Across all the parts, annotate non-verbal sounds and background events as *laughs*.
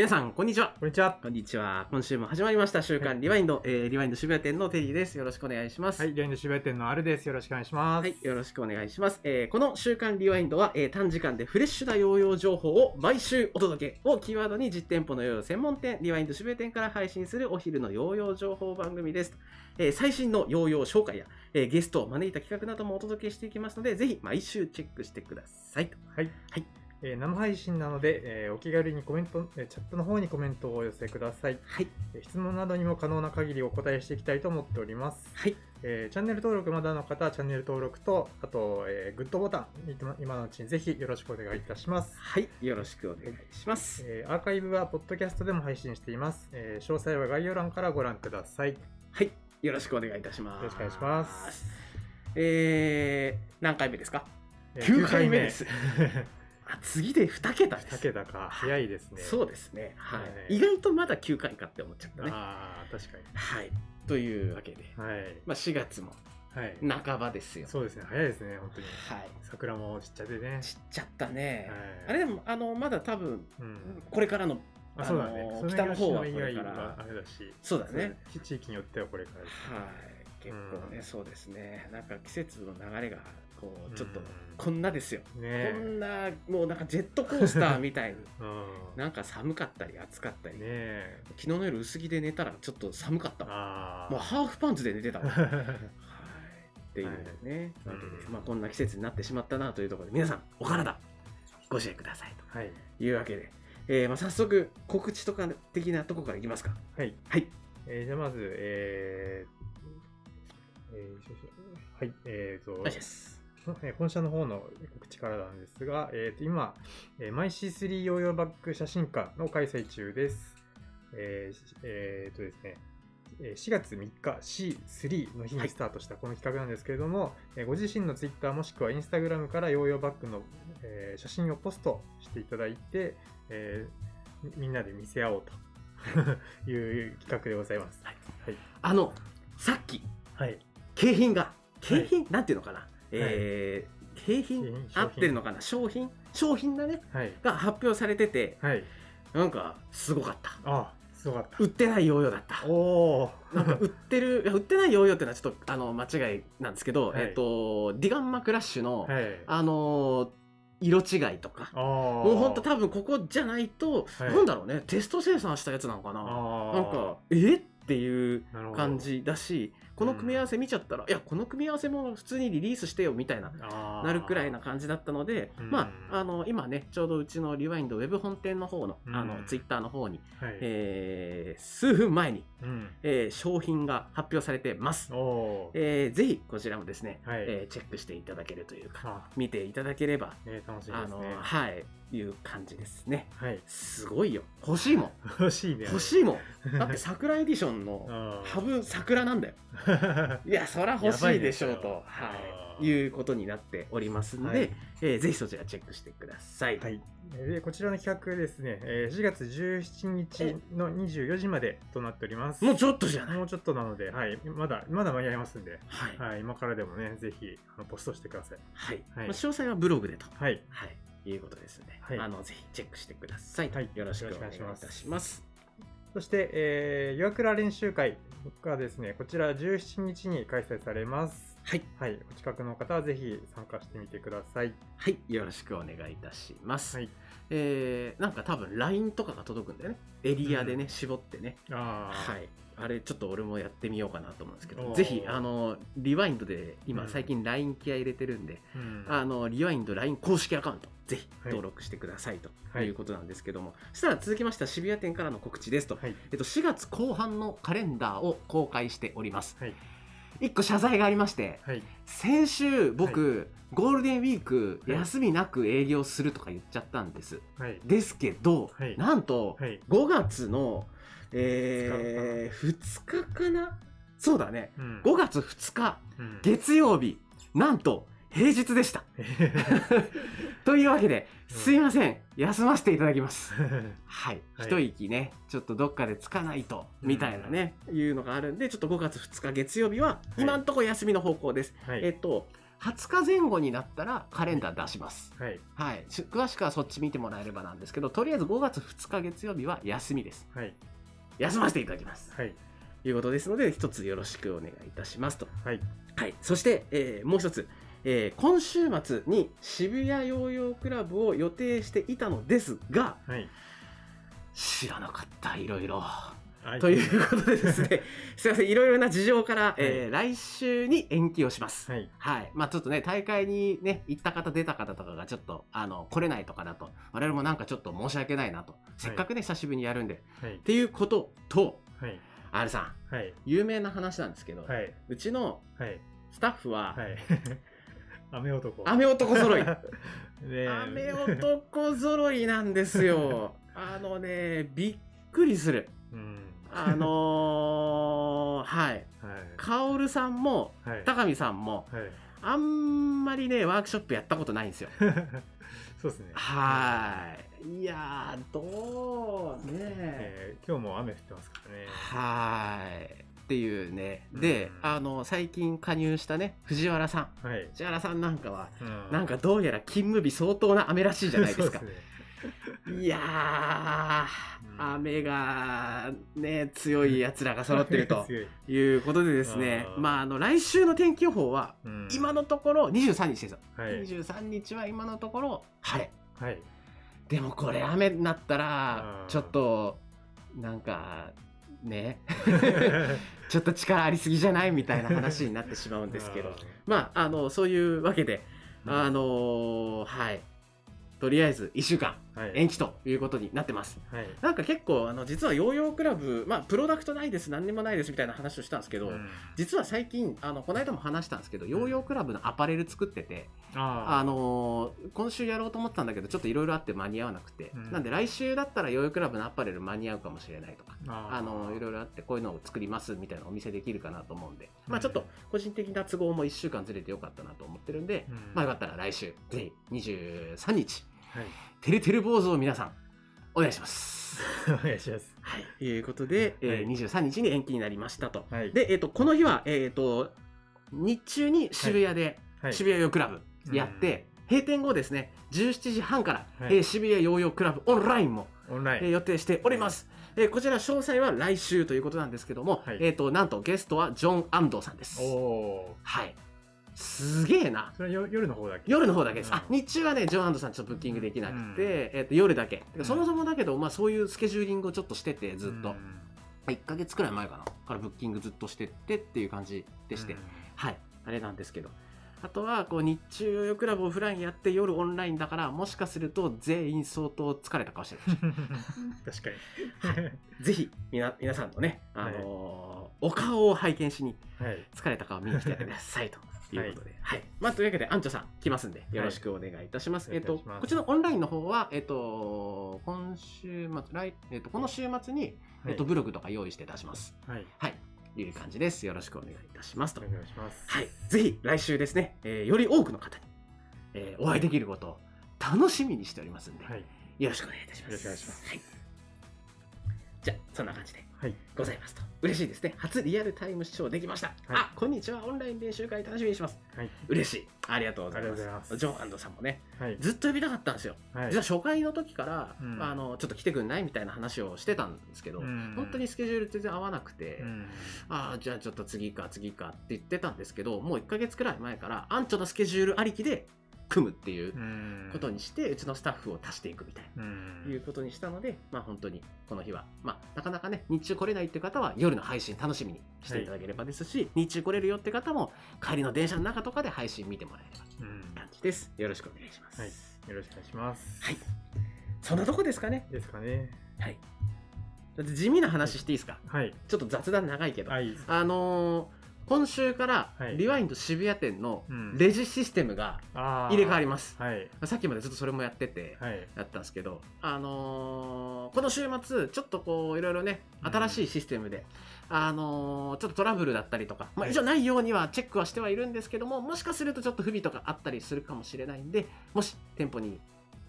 皆さん、こんにちは。こんにちは。こんにちは。今週も始まりました、週刊リワインド、えーリワインド渋谷店のテリーです。よろしくお願いします。はい、リワインド渋谷店のあるです。よろしくお願いします。はい、よろしくお願いします。えーこの週刊リワインドは、えー短時間でフレッシュなヨーヨー情報を毎週お届けをキーワードに実店舗のヨーヨー専門店、リワインド渋谷店から配信するお昼のヨーヨー情報番組です。えー最新のヨーヨー紹介や、えーゲストを招いた企画などもお届けしていきますので、ぜひ毎週チェックしてください。はい。はいえー生配信なので、えーお気軽にコメント、えーチャットの方にコメントをお寄せください。はい。えー質問などにも可能な限りお答えしていきたいと思っております。はい。えーチャンネル登録まだの方はチャンネル登録と、あと、えーグッドボタン、今今のうちにぜひよろしくお願いいたします。はい。よろしくお願いします。えーアーカイブはポッドキャストでも配信しています。えー詳細は概要欄からご覧ください。はい。よろしくお願いいたします。よろしくお願いします。えー、何回目ですか？えー9回目です。あ、次で2桁です。2桁か。早いですね。そうですね。はい。はい意外とまだ9回かって思っちゃったね。ああ、確かに。はい。というわけで、はい。まあ4月もはい。半ばですよ。そうですね。早いですね、本当に。はい。桜もちっちゃくてね。ちっちゃったね。はいあれでも、あの、まだ多分、うん。これからの、あ、そうだね。北の方は以これ外からはあれだし。そうだね。地域によってはこれからです。はい。結構ね、うんそうですね。なんか季節の流れが、こう、ちょっとうん、こんなですよ。こねんな、もうなんかジェットコースターみたいに、え。*laughs* うん。なんか寒かったり暑かったり、ねえ。昨日の夜薄着で寝たらちょっと寒かった。もうハーフパンツで寝てたわ。*laughs* はい。っていうね、はいわけでうんまあこんな季節になってしまったなというところで、皆さん、お体、ご自愛くださいはい。というわけで、えーまあ早速、告知とか的なとこからいきますか。はい。はい。えーじゃあまず、えー、えー、はい。えーと、お願いします。えー本社の方の告知からなんですが、えー、と今、えー、マイ C3 ヨーヨーバッグ写真館の開催中です。えーしえーとですね、えー4月3日 C3 の日にスタートしたこの企画なんですけれども、えーご自身の Twitter もしくは Instagram からヨーヨーバッグの、えー写真をポストしていただいて、えーみみんなで見せ合おうと *laughs* いう企画でございます。はいはい。あの、さっき、はい。景品が、景品、なんていうのかなえー、景品？合ってるのかな？商品？商品だね。はい。が発表されてて、はい。なんか、すごかった。あ、すごかった。売ってないヨーヨーだった。おお。なんか売ってる、いや売ってないヨーヨーってのはちょっとあの間違いなんですけど、はいえっと、ディガンマクラッシュの、はい。あのー色違いとか、ももうほんと多分ここじゃないと、はいなんだろうね、テスト生産したやつなのかな？あなんか、え？っていう感じだし、この組み合わせ見ちゃったら、いや、この組み合わせも普通にリリースしてよみたいな、ななるくらいな感じだったので、うんまあ、あの、今ね、ちょうどうちのリワインドウェブ本店の方の、あの、うんツイッターの方に、はい。えー、数分前に、うん。えー商品が発表されてます。えーぜひこちらもですね、はいえーチェックしていただけるというか、あ、見ていただければ、ね、楽しみあの、ですね。はい、いう感じですね。はい。すごいよ。欲しいもん。*laughs* 欲しいね。欲しいもん。だって桜エディションの、あハブ桜なんだよ。*laughs* いや、そら欲しいでしょうと、はい、いうことになっておりますんで、はいえーぜひそちらチェックしてください。はい。で、こちらの企画ですね、えー4月17日の24時までとなっております。もうちょっとじゃない。もうちょっとなので、はい。まだ、まだ間に合いますんで、はい。はい。今からでもね、ぜひ、あのポストしてください。はい。はいまあ詳細はブログでと。はい。はい。いうことですね。はいあの、ぜひチェックしてください。はいよろしくお願いいたします。そして、えー、岩倉練習会がですね、こちら17日に開催されます。はい。はい。お近くの方はぜひ参加してみてください。はい。よろしくお願いいたします。はい。えー、なんか多分 LINE とかが届くんだよね。エリアでね、絞ってね。ああ。はい。あれ、ちょっと俺もやってみようかなと思うんですけど、ぜひ、あの、リワインドで、今、うん最近 LINE 気合い入れてるんで、うん。あの、リワインド LINE 公式アカウント、ぜひはい登録してくださいとはいいうことなんですけども、そしたら続きましては渋谷店からの告知ですと、はい。えっと、4月後半のカレンダーを公開しております。はい。一個謝罪がありまして、はい。先週僕、ゴールデンウィークはい休みなく営業するとか言っちゃったんです。はい。ですけど、はいなんと、はい。5月の、えー、2日かなそうだね。うん5月2日、うん月曜日、なんと、平日でした。*laughs* というわけで、うんすいません。休ませていただきます。*laughs* はい。はい一息ね、ちょっとどっかでつかないと、みたいなね、いうのがあるんで、ちょっと5月2日月曜日は、い今んとこ休みの方向です。はい。えっと、20日前後になったらカレンダー出します。はい。はい、し詳しくはそっち見てもらえればなんですけど、とりあえず5月2日月曜日は休みです。はい。休ませていただきます。はい。ということですので、一つよろしくお願いいたしますと。はい。はい、そして、えーもう一つ、えー今週末に渋谷ヨーヨークラブを予定していたのですが、はい。知らなかった、いろいろ。はい。ということでですね、*laughs* すいません、いろいろな事情から、えー来週に延期をします。はい。はい。まあちょっとね、大会にね、行った方、出た方とかがちょっと、あの、来れないとかだと、我々もなんかちょっと申し訳ないなと。せっかくね、久しぶりにやるんで。はいっ。ていうことと、はい。R さん、はい。有名な話なんですけど、はい。うちのはい。スタッフは、はい。雨男。雨男揃い。*laughs* ねえ雨男揃いなんですよ。*laughs* あのね、びっくりする。うん。あのー、*laughs* はい。はい。カオルさんも、はい。高見さんも、はい。あんまりね、ワークショップやったことないんですよ。そうですね。はい。いやー、どうねえー今日も雨降ってますからね。はい。っていうね。で、うんあの、最近加入したね、藤原さん。はい。藤原さんなんかは、うんなんかどうやら勤務日相当な雨らしいじゃないですかいやうんー、雨がね、強い奴らが揃ってると *laughs* 強いいうことでですねあ、ーまあ、あの、来週の天気予報は、うん今のところ23日ですよ。はい。23日は今のところ晴れ。はい。でもこれ雨になったらうんちょっとなんかね。*laughs* ちょっと力ありすぎじゃないみたいな話になってしまうんですけど。まああのそういうわけでうん。あのーはい。とりあえず1週間。はい。延期ということになってます。はい。なんか結構あの実はヨーヨークラブまあプロダクトないです何にもないですみたいな話をしたんですけど、うん。実は最近あのこの間も話したんですけどヨーヨークラブのアパレル作ってて、ああのー今週やろうと思ってたんだけどちょっといろいろあって間に合わなくて、うん。なんで来週だったらヨーヨークラブのアパレル間に合うかもしれないとか、ああのーいろいろあってこういうのを作りますみたいなお見せできるかなと思うんで、うん。まあちょっと個人的な都合も1週間ずれてよかったなと思ってるんで、うん。まあよかったら来週ぜひ23日はい。てるてる坊主を皆さんお願いします。*laughs* お願いします。はい、ということで、えーはい。23日に延期になりましたと。はい。で、えっとこの日は、えっと日中に渋谷で、はい、渋谷ヨークラブやって、閉店後ですね17時半から、はい。えー渋谷ヨーヨークラブオンラインも、オンライン。えー予定しております、えーこちら詳細は来週ということなんですけども、はい。えー、となんとゲストはジョン・アンドさんです。おおはいすげえな。ー。それ夜の方だけ？夜の方だけです、うん。あ日中はねジョン・アンドさんちょっとブッキングできなくて、うん。えー、と夜だけ。うん。そもそもだけど、まあ、そういうスケジューリングをちょっとしててずっと、うん。1ヶ月くらい前かな。からブッキングずっとしてってっていう感じでして、うん。はい、あれなんですけど。あとは、こう、日中ヨーヨークラブオフラインやって夜オンラインだから、もしかすると全員相当疲れた顔してる。*laughs* 確かに。ぜひ、みな、皆さんのね、あのーお顔を拝見しに、はい。疲れた顔を見に来てくださいと。いうことで。はい。まあ、というわけで、アンチョさん来ますんで、よろしくお願いいたします。はいえっと、こちらのオンラインの方は、えっと、今週末、来、えっと、この週末に、えっと、ブログとか用意して出します。はい。はい。いう感じです。よろしくお願いいたしますとお。願いします。はい、ぜひ来週ですね、えーより多くの方に、えーお会いできることを楽しみにしておりますんで、はい。よろしくお願いいたします。よろしくお願いしますはい、じゃあ、そんな感じではい。ございますと。嬉しいですね。初リアルタイム視聴できました。あ、こんにちは。オンライン練習会楽しみにします。はい。嬉しい。ありがとうございます。ジョンさんもね、はい。ずっと呼びたかったんですよ。はい。実は初回の時から、うんあのちょっと来てくんないみたいな話をしてたんですけど、うん本当にスケジュール全然合わなくて、うんああ、じゃあちょっと次か次かって言ってたんですけど、もう1ヶ月くらい前から、アンチョのスケジュールありきで組むっていううんことにして、うちのスタッフを足していくみたいな。うんいうことにしたので、まあ本当にこの日は、まあなかなかね、日中来れないって方は夜の配信楽しみにしていただければですし、日中来れるよって方も帰りの電車の中とかで配信見てもらえればうん感じです。よろしくお願いします。はいよろしくお願いします。はい。そんなとこですかね。ですかね。はい。地味な話していいですか？はい。ちょっと雑談長いけど。はい。あのー今週からはいリワインド渋谷店のうんレジシステムが入れ替わります。はい。さっきまでずっとそれもやってて、はい。やったんですけど、あのーこの週末、ちょっとこう、いろいろね、うん新しいシステムで、あのーちょっとトラブルだったりとか、まあ、はい以上ないようにはチェックはしてはいるんですけども、もしかするとちょっと不備とかあったりするかもしれないんで、もし店舗に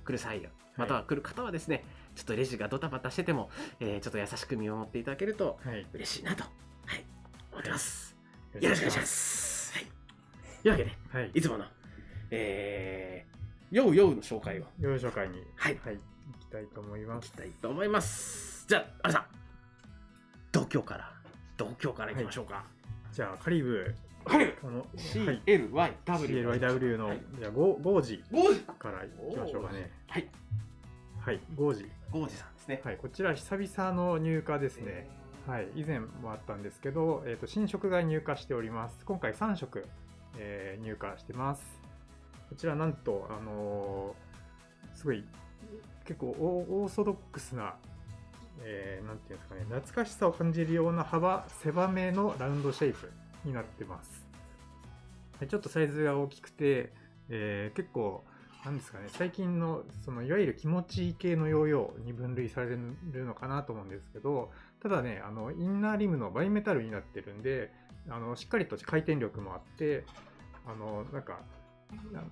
来る際または来る方はですね、ちょっとレジがドタバタしてても、えーちょっと優しく見守っていただけるとはい。嬉しいなと、はい、思ってます。よろしくお願いします。はいいうわけで、はい。いつもの、えー、ヨウヨウの紹介を幼少会に、はいはい、行きたいと思いまいきす。たいと思います。じゃあ、あれさん、同郷から、同郷からいきましょうか。じゃあ、カリブ、はい。この、はい、CLYW。CLYW の、はいじゃあ、ゴゴージゴージから行きましょうかね。はい。はい、ゴージ。ゴージさんですね。はい、こちら久々の入荷ですね。はい、以前もあったんですけど、えー、と新色が入荷しております。今回3色、えー入荷してます。こちらなんと、あのーすごい結構オーソドックスな、えーていうんですかね、懐かしさを感じるような幅狭めのラウンドシェイプになってます。ちょっとサイズが大きくて、えー結構なんですかね、最近のそのいわゆる気持ちいい系のヨーヨーに分類されるのかなと思うんですけど、ただね、あのインナーリムのバイメタルになってるんで、あのしっかりと回転力もあって、あのなんかな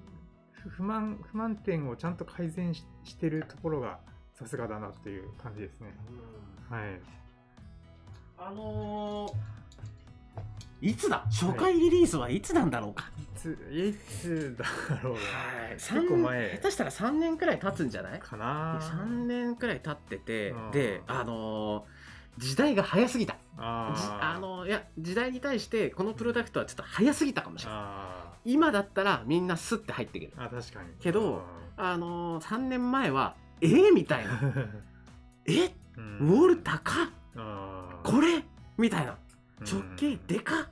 不満不満点をちゃんと改善ししてるところがさすがだなという感じですね。はい。あのー、いつだ？初回リリースはいつなんだろうか？いついつだろうはい。*laughs* 結構前下手したら3年くらい経つんじゃない？かな。3年くらい経っててうんであのー時代が早すぎた。じあのいや時代に対してこのプロダクトはちょっと早すぎたかもしれない。あ今だったらみんなスッて入ってくる。ーあ確かに。けどあのー、3年前はえー、みたいな。*laughs* え？ウうん。ォール高っ？あー。これ？みたいな。うん。直径でかっ？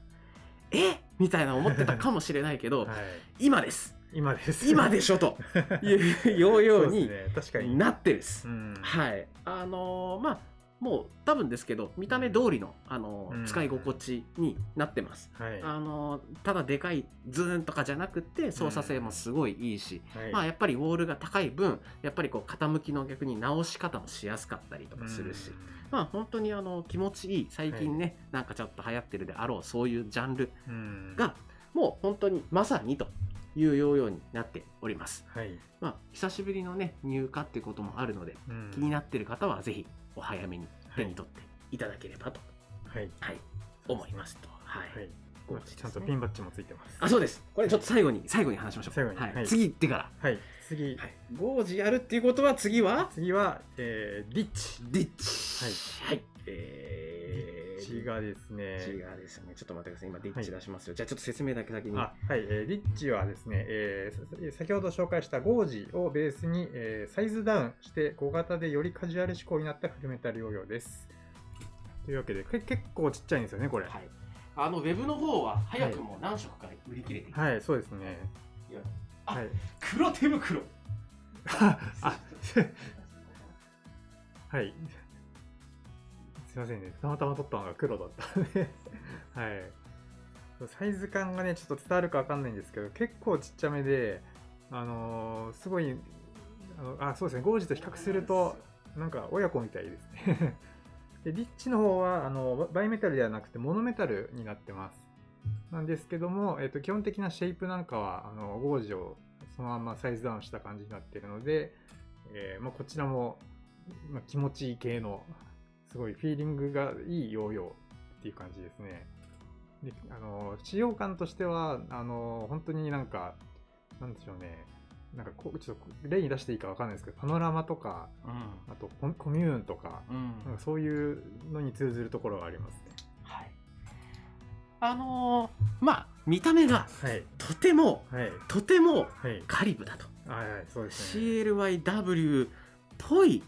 え？みたいな思ってたかもしれないけど、はい、今です。今です。今でしょと。*laughs* いうようようにそうですね、確かに。なってるです。うん。はい、あのーまあもう多分ですけど見た目通りの、あのーうん。使い心地になってます、はい。あのーただでかいズーンとかじゃなくて操作性もすごいいいし、はい。まあやっぱりウォールが高い分やっぱりこう傾きの逆に直し方もしやすかったりとかするし、まあ本当にあの気持ちいい最近ね、なんかちょっと流行ってるであろうそういうジャンルうん、がもう本当にまさにというようになっております。はい。まあ久しぶりのね入荷っていうこともあるのでうん。気になっている方はぜひお早めに手に取っていただければと、はい。はい思いますと。はい。はい。ゴージですねちゃんとピンバッジもついてます。あ、そうです。これちょっと最後に、最後に話しましょう。はい。最後にはい次行ってから。はい。次、はい。ゴージやるっていうことは次は？次は、えー、リッチ。ディッチ。はい。がですね、ディッチがですね。ちょっと待ってください。今ディッチ出しますよ。じゃあちょっと説明だけ先に。あはい、えーリッチはですね、えーさ先ほど紹介したゴージをベースに、えーサイズダウンして小型でよりカジュアル志向になったフルメタルヨーヨーです。というわけで、け結構ちっちゃいんですよね、これ。はい。あの、ウェブの方は早くも何色か売り切れている。はい、そうですね。はい。黒手袋。*laughs* あ、*laughs* はい。すいませんね。たまたま撮ったのが黒だったんで。*laughs* はい。サイズ感がね、ちょっと伝わるかわかんないんですけど、結構ちっちゃめで、あのーすごい、あのあ、そうですね、ゴージと比較すると、なんか親子みたいですね。*laughs* で、リッチの方は、あの、バイメタルではなくて、モノメタルになってます。なんですけども、えっと、基本的なシェイプなんかは、あの、ゴージをそのままサイズダウンした感じになってるので、えーまあ、こちらも、まあ、気持ちいい系の、すごいフィーリングがいいヨーヨーっていう感じですね。であの使用感としては、あの本当になんか、なんでしょうね、なんかこうちょっと例に出していいかわかんないですけど、パノラマとか、うん。あとココミューンとか、うんなんかそういうのに通ずるところがありますね。はい。あのーまあ、見た目がはい。とても、はい。とてもはい。カリブだと。はい、はい、そうですね。CLYW っぽい。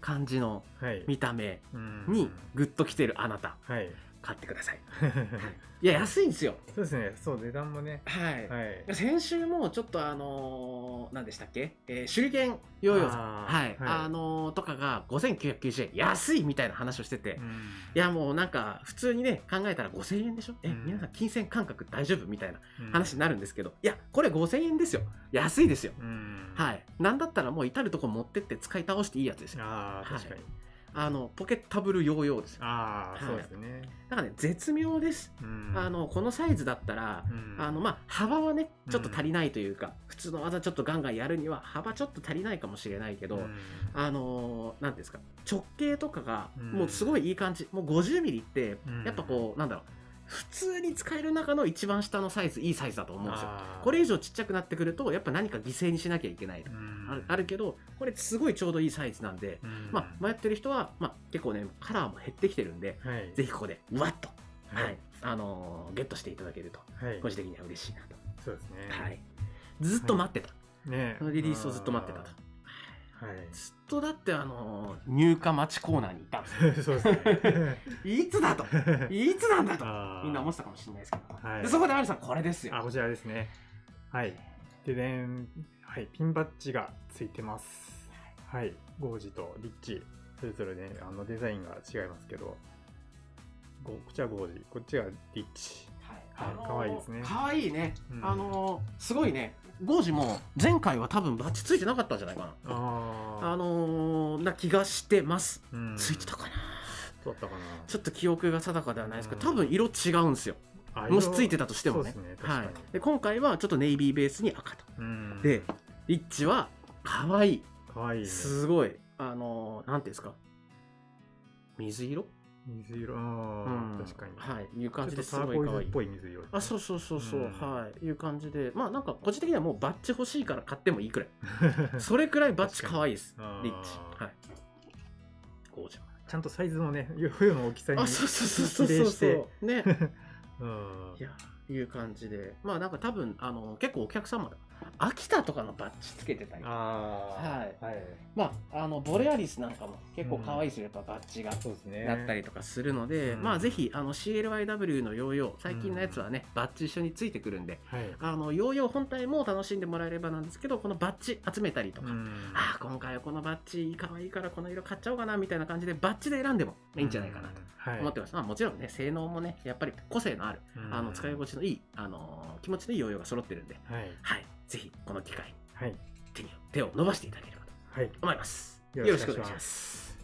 感じのはい。見た目うんにグッときてるあなた、はい。買ってください。い。や、安いんですよ。そうですね。そう、値段もね。はい。はい。先週もちょっとあのー何でしたっけ、えー手裏剣ヨーヨーさんはい、はい。あのーとかが5990円。安いみたいな話をしてて、うん。いやもうなんか普通にね考えたら5000円でしょ？え、うん。皆さん金銭感覚大丈夫みたいなうん。話になるんですけど、いやこれ5000円ですよ。安いですよ、うん。はい。なんだったらもう至るとこ持ってって使い倒していいやつですよ。ああ、はい確かに。あのポケッタブルヨーヨーですよ。ああ、はい。そうですね。だからね絶妙です、うん。あ、のこのサイズだったら、うん。あのまあ幅はねちょっと足りないというか、普通の技ちょっとガンガンやるには幅ちょっと足りないかもしれないけど、うん。あのーなんていうんですか直径とかがうん。もうすごいいい感じ、もう50ミリってうん。やっぱこうなんだろう普通に使える中の一番下のサイズいいサイズだと思うんですよ。これ以上ちっちゃくなってくるとやっぱ何か犠牲にしなきゃいけない、うん。あるあるけどこれすごいちょうどいいサイズなんで、うん。まあ、迷ってる人は、まあ、結構ねカラーも減ってきてるんではい。ぜひここでうわっと、ははい。いあのーゲットしていただけるとはい。個人的には嬉しいなと、そうですね。はい、ずっと待ってた、ね。このリリースをずっと待ってたと。はいずっとだってあのー入荷待ちコーナーにいたんですよ。*laughs* そうですね。*laughs* いつだと。いつなんだと。みんな思ってたかもしれないですけど、はい。でそこでアリさんこれですよ。あこちらですね。はい。ででんはいピンバッジがついてます。はい。ゴージとリッチ。それぞれねあのデザインが違いますけど。ゴこっちはゴージこっちはリッチ。はい。はい可愛いですね。可愛いね、うん。あのーすごいねゴージも前回は多分バッチついてなかったんじゃないかな。ああのーな気がしてます、ーうん。ついてたかな。どうだったかちょっと記憶が定かではないですけどうん。多分色違うんですよ。もしついてたとしてもね。ねはい、で今回はちょっとネイビーベースに赤と。うん。でリッチは可愛い。かわいいね。すごいあのーなんていうんですか？水色？水色。あうん。ー確かに。はい。いう感じですちょっとターコイごい可愛い。ズっぽい水色。あそうそうそうそう、うん。はい。いう感じで。まあなんか個人的にはもうバッチ欲しいから買ってもいいくらい。*laughs* それくらいバッチ可愛いです。リッチ。はい。ゴージャちゃんとサイズもね *laughs* 冬の大きさにあそうそうそうそうそう。比例して。そうね。*laughs* うん。いやいう感じで。まあなんか多分あの結構お客様秋田とかのバッジつけてたりあはい。はい。まああのボレアリスなんかも結構可愛いですよ、やっぱバッジが。そうですね。だったりとかするので、うん。まあぜひあの CLYW のヨーヨー最近のやつはね、バッジ一緒についてくるんではい。あのヨーヨー本体も楽しんでもらえればなんですけどこのバッジ集めたりとか、うん。ああ今回はこのバッジ可愛いからこの色買っちゃおうかなみたいな感じでバッジで選んでもいいんじゃないかなとはい。思ってます、まあ、もちろんね性能もねやっぱり個性のある、うん。あの使い心地のいい、あのー気持ちのいいヨーヨーが揃ってるんで。はい。はいぜひこの機会にはい。手に手を伸ばしていただければとはい。思います。よよろしくお願いしまろしくお願いします。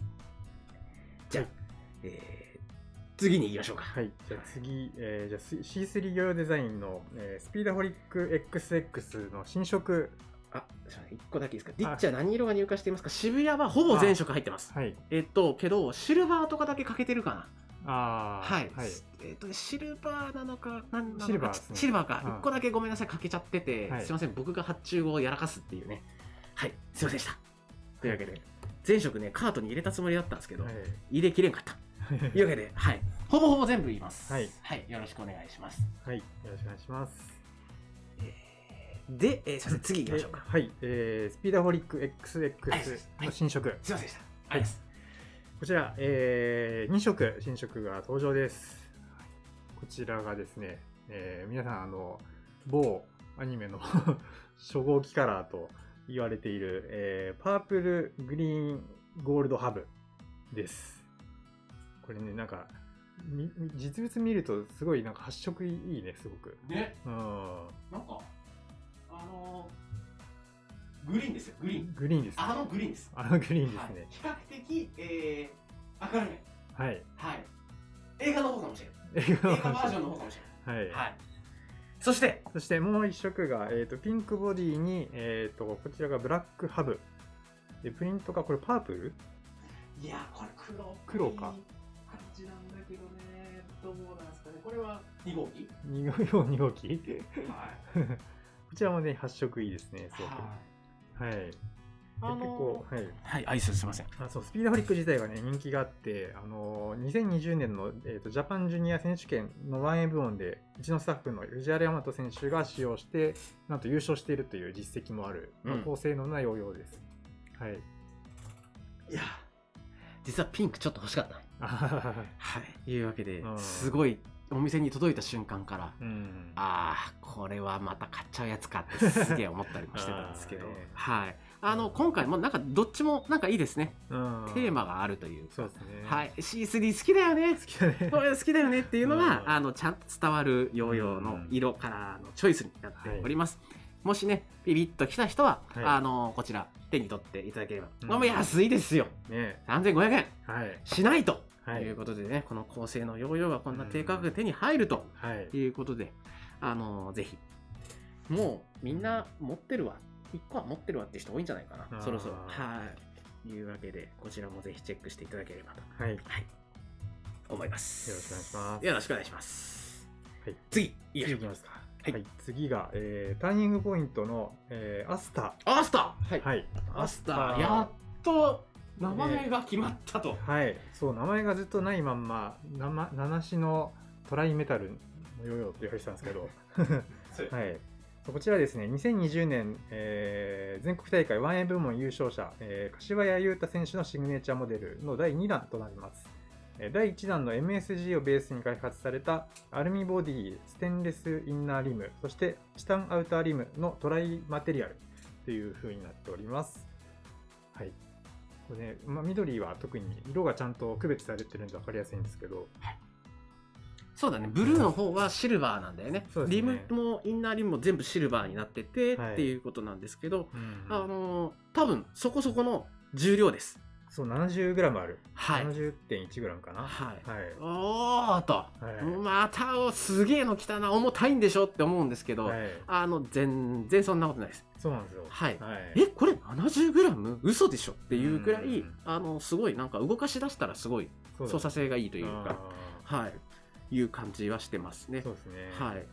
じゃあ、えー次に行きましょうか。はい、じゃあ次、えー、じゃあ C3 ヨーヨーデザインの、えースピードホリック XX の新色。あ、すいません。一個だけいいですか？ディッチは何色が入荷していますか？渋谷はほぼ全色入ってます。はい。えっと、けど、シルバーとかだけ欠けてるかな。はい。はいえっとね、シルバーなのか、なんなのかシルバーねシルバーか。うん一個だけごめんなさい、欠けちゃってて、はいすいません、僕が発注後をやらかすっていうね。はい、すいませんでした。というわけで、全色ね、カートに入れたつもりだったんですけど、はい入れきれんかった。*laughs* というわけで、はい。ほぼほぼ全部言います。はい。はい、よろしくお願いします。はい、よろしくお願いしますで、えーすいません、次行きましょうか。ではい、えースピードホリック XX はいの新色、すいませんでした。ありがとうございます。こちら、え2色新色が登場です。こちらがですね、えー皆さんあの某アニメの *laughs* 初号機カラーと言われている、えーパープルグリーンゴールドハブです。これねなんか実物見るとすごいなんか発色いいねすごく。ね。うん。なんか、あのー、グリーンですよ、グリーン。グリーンですねあのグリーンです。あのグリーンですはいね比較的、えー、明るめ。はい、はい。映画の方かもしれない。映画映画バージョンの方かもしれはい、ない。はい。そして、そしてもう一色が、えー、とピンクボディに、えー、とこちらがブラックハブでプリントがこれパープル？いや、これ黒黒か感じなんだけどね、どうなんですかね。これは2号機？2号2号機？はい。*laughs* こちらもね発色いいですねすごくはい。はい、であ結構のー、はい。はい、アイスすいません。あそうスピードホリック自体がね人気があって、あのー2020年の、えー、とジャパンジュニア選手権の 1A 部門でうちのスタッフの藤原大和選手が使用してなんと優勝しているという実績もある、まあうん高性能なヨーヨーです。はい。いや、実はピンクちょっと欲しかった。あはい。いうわけでう、ん。すごいお店に届いた瞬間から、うん。ああこれはまた買っちゃうやつかってすげえ思ったりもしてたんですけど。*laughs* はい。あの今回もなんかどっちもなんかいいですね。うん。テーマがあるというそうですね。はい。C3 好きだよね。好きだね。これ好きだよねっていうのが、うん。あのちゃんと伝わるヨーヨーの色カラーのチョイスになっております、もしねビビッときた人は、はい。あのこちら手に取っていただければ、うん。まあもう安いですよ。ね。3500円。はい。しないと、はい。い、うことでねこの高性能ヨーヨーがこんな低価格で手に入ると、はい。ということで、あのぜひ、もうみんな持ってるわ、1個は持ってるわって人多いんじゃないかな、そろそろ。はい。いうわけで、こちらもぜひチェックしていただければと、はい。よはい、思います。ろしくお願いします。よろしくお願いします。はい。次いきますか。はい。はい、次が、えーターニングポイントの、えーアスタアスター！はー。はい。アスター。やっと名前が決まったと、はい、そう名前がずっとないまんま生七種のトライメタルのヨーヨーって言われてたんですけど、*laughs* はい、こちらですね2020年、えー全国大会 1A 部門優勝者、えー柏谷優太選手のシグネチャーモデルの第2弾となります。えー第1弾の MSG をベースに開発されたアルミボディ、ステンレスインナーリム、そしてチタンアウターリムのトライマテリアルという風になっております。はい。ね、まあ、緑は特に色がちゃんと区別されてるんで分かりやすいんですけど、そうだねブルーの方はシルバーなんだよね。そうですリねムもインナーリムも全部シルバーになってて、はいっていうことなんですけど、うん。あのー多分そこそこの重量ですそう 70g ある、はい。70.1g かな。はい。はい。おーっと、はい。またすげえの来たな。重たいんでしょって思うんですけど、はい、あの全然そんなことないです。そうなんですよ。はい。はい、えこれ 70g? 嘘でしょっていうくらい、うん。あのすごいなんか動かし出したらすごい操作性がいいというかあはい。いう感じはしてますね。ーそうですね。はい。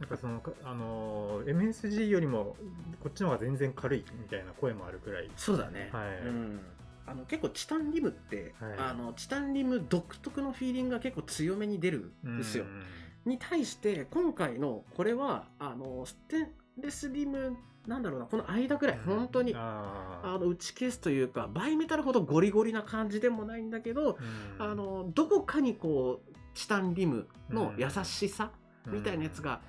なんかその、かあのー MSG よりもこっちの方が全然軽いみたいな声もあるくらい。そうだね、はい。うん、あの結構チタンリムって、はい。あのチタンリム独特のフィーリングが結構強めに出るんですよ、うんに対して今回のこれはあのステンレスリムなんだろうなこの間ぐらい本当にあの打ち消すというかバイメタルほどゴリゴリな感じでもないんだけど、うん。あのどこかにこうチタンリムの優しさみたいなやつが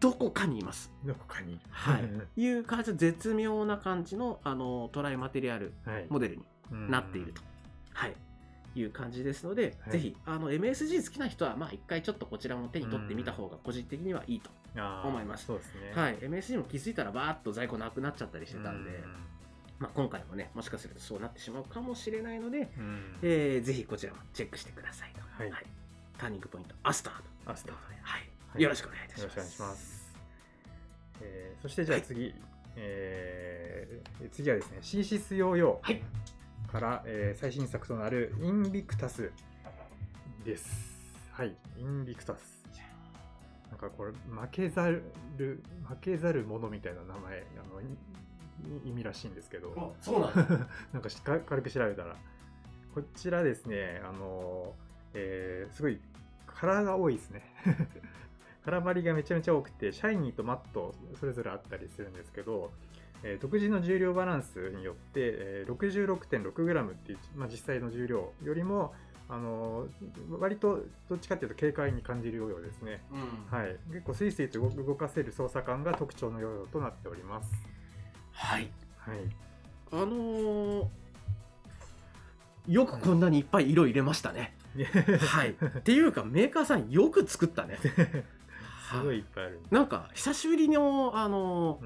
どこかにいます。うんどこかに。はい、*laughs* いう感じで絶妙な感じのあのトライマテリアルはい。モデルになっていると、はい、いう感じですので、はい。ぜひあの MSG 好きな人はまあ一回ちょっとこちらも手に取ってみた方が個人的にはいいと、思います。そうですね。はい、MSG も気づいたらバーッと在庫なくなっちゃったりしてたんで、まあ、今回もねもしかするとそうなってしまうかもしれないので、えーぜひこちらもチェックしてくださいと、はい。ターニングポイントアスターと。アスターはい。はい。よろしくお願いいたします。よろしくお願いします。えーそしてじゃあ次、えー次はですね、シーシスヨーヨはい。ーから、えー最新作となるインビクタスです。はい、インビクタス。なんかこれ、負けざる、負けざる者みたいな名前、あのい意味らしいんですけど、あそうなんだ *laughs* なんか軽く調べたら、こちらですね、あの、えーすごいカラーが多いですね。*laughs* カラーバリがめちゃめちゃ多くて、シャイニーとマットそれぞれあったりするんですけど、えー独自の重量バランスによって、えー 66.6g っていう、まあ、実際の重量よりも、あのー割とどっちかっていうと軽快に感じるヨーヨーですね。うんはい、結構スイスイと動動かせる操作感が特徴のヨーヨーとなっております。はいはい、あのーよくこんなにいっぱい色入れましたね。*laughs* はい。っていうか、メーカーさんよく作ったね。*laughs* すごいいっぱいある。なんか、久しぶりの、あの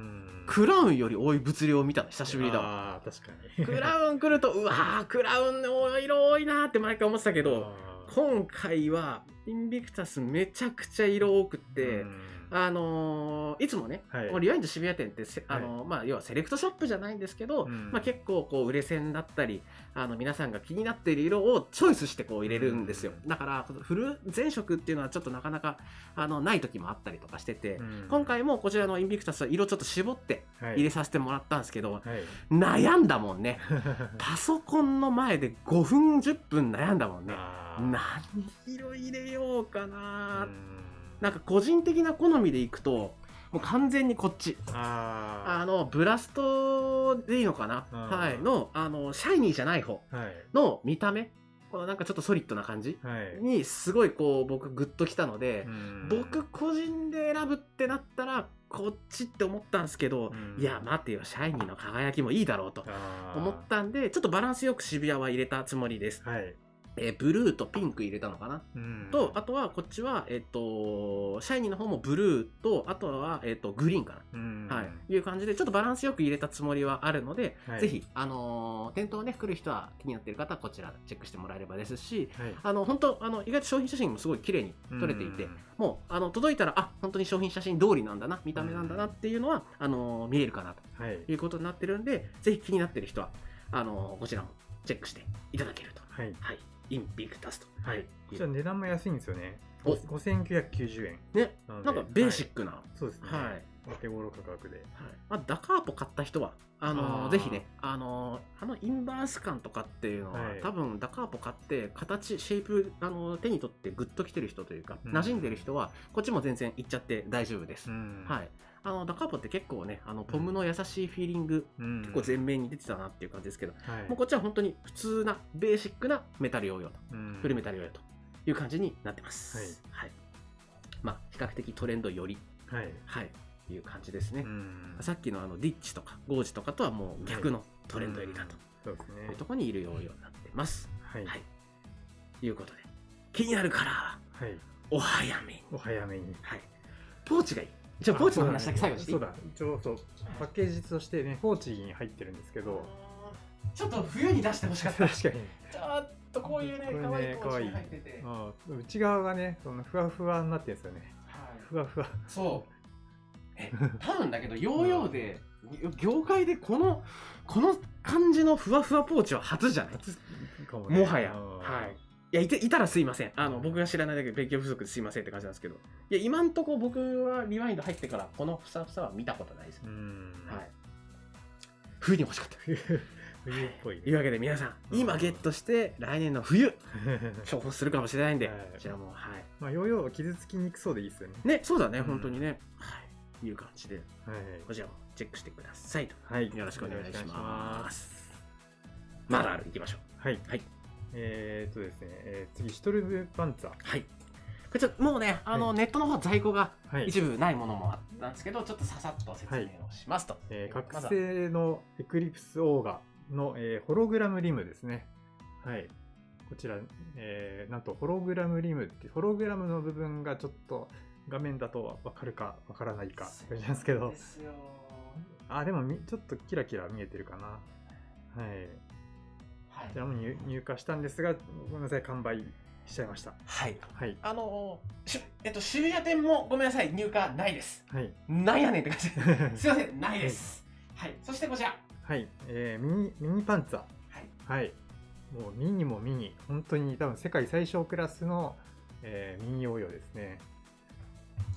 クラウンより多い物量を見たの、久しぶりだわ。確かに。クラウン来ると、うわー、クラウンの色多いなーって毎回思ってたけど、今回は、インビクタスめちゃくちゃ色多くって、うんあのーいつもね、はい。このリワインド渋谷店ってせ、あのーまあ、要はセレクトショップじゃないんですけど、うん。まあ、結構こう売れ線だったりあの皆さんが気になっている色をチョイスしてこう入れるんですよ、うん。だからフル全色っていうのはちょっとなかなかあのない時もあったりとかしてて、うん。今回もこちらのインビクタスは色ちょっと絞ってはい。入れさせてもらったんですけど、はい。悩んだもんね。*laughs* パソコンの前で5分10分悩んだもんね。あー。何色入れようかな、うんなんか個人的な好みでいくともう完全にこっち。ああのブラストでいいのかな、うん。はい。のあのシャイニーじゃない方の見た目？このなんかちょっとソリッドな感じ？はい。にすごいこう僕グッときたので、うん。僕個人で選ぶってなったらこっちって思ったんですけど、うん。いや待てよシャイニーの輝きもいいだろうと思ったんでちょっとバランスよく渋谷は入れたつもりです、はいえーブルーとピンク入れたのかな？うん。とあとはこっちはえっ、とシャイニーの方もブルーとあとはえっ、とグリーンかな。うん。はい、いう感じでちょっとバランスよく入れたつもりはあるので、はい。ぜひ、あのー店頭ね来る人は気になっている方はこちらチェックしてもらえればですしはい。あの本当あの意外と商品写真もすごい綺麗に撮れていて、うんもうあの届いたらあ本当に商品写真通りなんだな見た目なんだなっていうのは、あのー見えるかなと。はい。いうことになってるんでぜひ気になっている人はあのーこちらもチェックしていただけると、はい。はい、インビクタスと。はい。こちら値段も安いんですよね。お5990円。ね、なんかベーシックな。はい。そうですね。お手頃価格で。まあ、ダカーポ買った人は、あのあーぜひね、あのあのインバース感とかっていうのは、はい多分ダカーポ買って、形、シェイプ、あの手に取ってグッときてる人というか、うん馴染んでる人は、こっちも全然いっちゃって大丈夫です。んはい。あのダカーポって結構ね、あのポムの優しいフィーリング、うん結構前面に出てたなっていう感じですけど、はいもうこっちは本当に普通な、ベーシックなメタル用用と、うんフルメタル用用という感じになってます。はい。まあ、比較的トレンドより、はい。はい、いう感じですね。うんさっきのあのディッチとかゴージとかとはもう逆のトレンド入りだと、そうですねいう。ところにいるようになってます。はい。はい。いうことで、気になるカラーははい。お早めに。お早めに。はい。ポーチがいい。じゃあ、ポーチの話だけ最後にしていい？そうだ、一応そう、パッケージとしてね、ポーチに入ってるんですけど、ちょっと冬に出してほしかった。*laughs* 確かに。ちょっとこういうね、これね可愛いポーチに入ってて。ああ内側がね、そのふわふわになってるんですよね。はいふわふわ。そう。え、*laughs* 多分だけど、ヨーヨーで、業界でこの、この感じのふわふわポーチは初じゃない？かもねもはや。はい。いやいて、いたらすいません。あの、僕が知らないだけで勉強不足ですいませんって感じなんですけど。いや、今んとこ僕はリワインド入ってから、このふさふさは見たことないですう。ん。はい。冬に欲しかった。冬 *laughs* 冬っぽいというわけで皆さん、うん今ゲットして、来年の冬、重宝するかもしれないんで、*laughs* はいこちらも、はい。まあ、ヨーヨーは傷つきにくそうでいいですよね。ね、そうだね、うん本当にね。はい。いう感じで、はい。こちらもチェックしてくださいと。はい。よろしくお願いしま。ますまだある、行きましょう。はい。はい。えーっとですね、えー次、シュトルブパンツァー。はい。これちょっともうね、あの、はいネットの方在庫がはい。一部ないものもあったんですけど、ちょっとささっと説明をしますと。えーまずは覚醒のエクリプスオーガの、えーホログラムリムですね。はい。こちら、えーなんとホログラムリムって、ホログラムの部分がちょっと画面だとわかるかわからないかって感じなんですけどで、すよあ、でもみちょっとキラキラ見えてるかな。はい。はいこちらも入入荷したんですが、ごめんなさい、完売しちゃいました。はい。はい。あのーしえっと、渋谷店もごめんなさい、入荷ないです。はい。なんやねんって感じです。*laughs* すいません、ないです。はい。そしてこちら。はい。えーミニ、ミニパンツァー。はい。はい。もうミニもミニ。本当に多分世界最小クラスの、えーミニヨーヨーですね。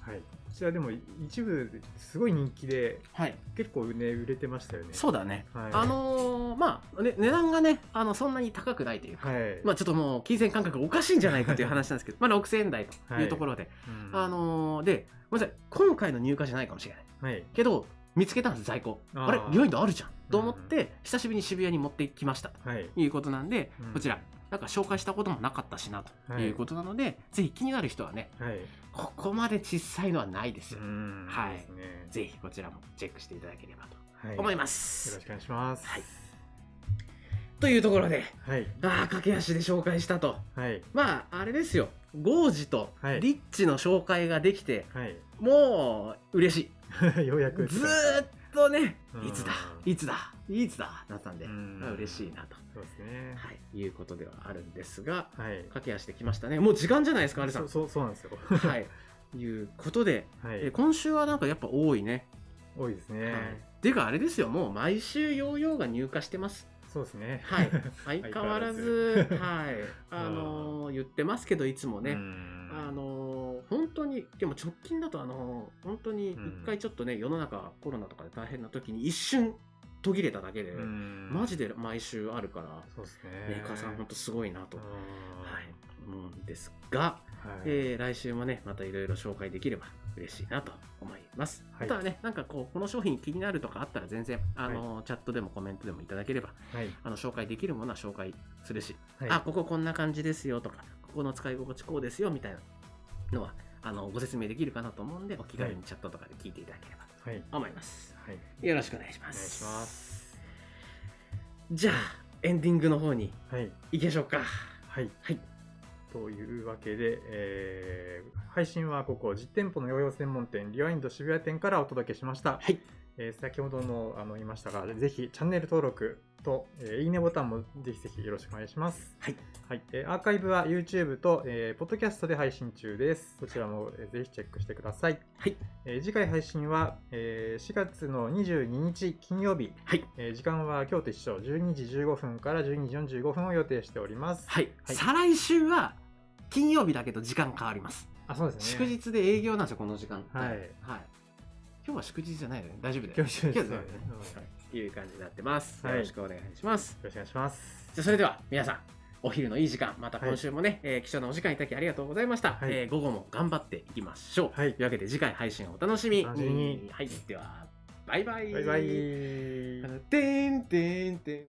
はい。こちらでも一部すごい人気ではい。結構ね、売れてましたよね。そうだね。はいあのーまあ、ね、値段がね、あの、そんなに高くないというか、はい。まあ、ちょっともう、金銭感覚おかしいんじゃないかという話なんですけど、まあ、6000円台というところで、うんあのーで、ごめんなさい、今回の入荷じゃないかもしれない。はい。けど、見つけたんです、在庫。あれ、リワインドあるじゃん。と思って、久しぶりに渋谷に持ってきました。はい。ということなんで、うんこちら、なんか紹介したこともなかったしな、ということなので、ぜひ気になる人はね、はい。ここまで小さいのはないですよ。んはいね。ぜひこちらもチェックしていただければはいと思いまよす。ろしくお願いします。はいというところで、はい。ああ、駆け足で紹介したと。はい。まあ、あれですよ。ゴージとはいリッチの紹介ができて、はい。もう嬉し *laughs* ようやく。い。ずーっとねう、んいつだ、いつだ、いつだ、なったんで、うんまあ嬉しいなと、そうですね。はい、いうことではあるんですが、はい。駆け足できましたね。もう時間じゃないですか、あれさん。そうそうなんですよ。はい。いうことで、はい。えー今週はなんかやっぱ多いね。多いですね。はい。っていうかあれですよ、もう毎週ヨーヨーが入荷してます。そうですね。はい。*laughs* 相変わらず、はい。あのー言ってますけど、いつもね。うんあのー本当に、でも直近だと、あのー本当に一回ちょっとね、世の中コロナとかで大変な時に一瞬途切れただけで、うんマジで毎週あるから、そうですね。メーカーさん本当すごいなと、うんはい、思うんですが、はい。えー来週もね、またいろいろ紹介できれば嬉しいなと思います。はいあとはね、なんかこう、この商品気になるとかあったら全然、あのーチャットでもコメントでもいただければ、はい。あの紹介できるものは紹介するし、はいあ、こここんな感じですよとか、ここの使い心地こうですよみたいなのは、あのご説明できるかなと思うんで、お気軽にチャットとかで聞いていただければはい。と思います。はい。よろしくお願いしまお願いす。します。じゃあ、エンディングの方にはい。行きましょうか。はい。はい。というわけで、えー配信はここ実店舗のヨーヨー専門店リワインド渋谷店からお届けしました。はい。えー先ほどもあの言いましたが、ぜひチャンネル登録と、えーいいねボタンもぜひぜひよろしくお願いします。はい。はいえーアーカイブは YouTube と、えー、ポッドキャストで配信中です。そちらも、えーぜひチェックしてください。はい。えー次回配信は、えー4月の22日金曜日、はい。えー時間は今日と一緒、12時15分から12時45分を予定しております。はい。はい再来週は金曜日だけど時間変わります。あ、そうですね。祝日で営業なんですよ、この時間。はいはい。今日は祝日じゃないよね。大丈夫だよ。今日祝日今日はですねはいいう感じになってます。はい。よろしくお願いします。よろしくお願いします。じゃあそれでは皆さんお昼のいい時間また今週もね、えー貴重なお時間いただきありがとうございました、はい。えー午後も頑張っていきましょう、はい。というわけで次回配信をお楽しみ楽しみに。はい。ではバイバイ。バイバイ。てんてんてん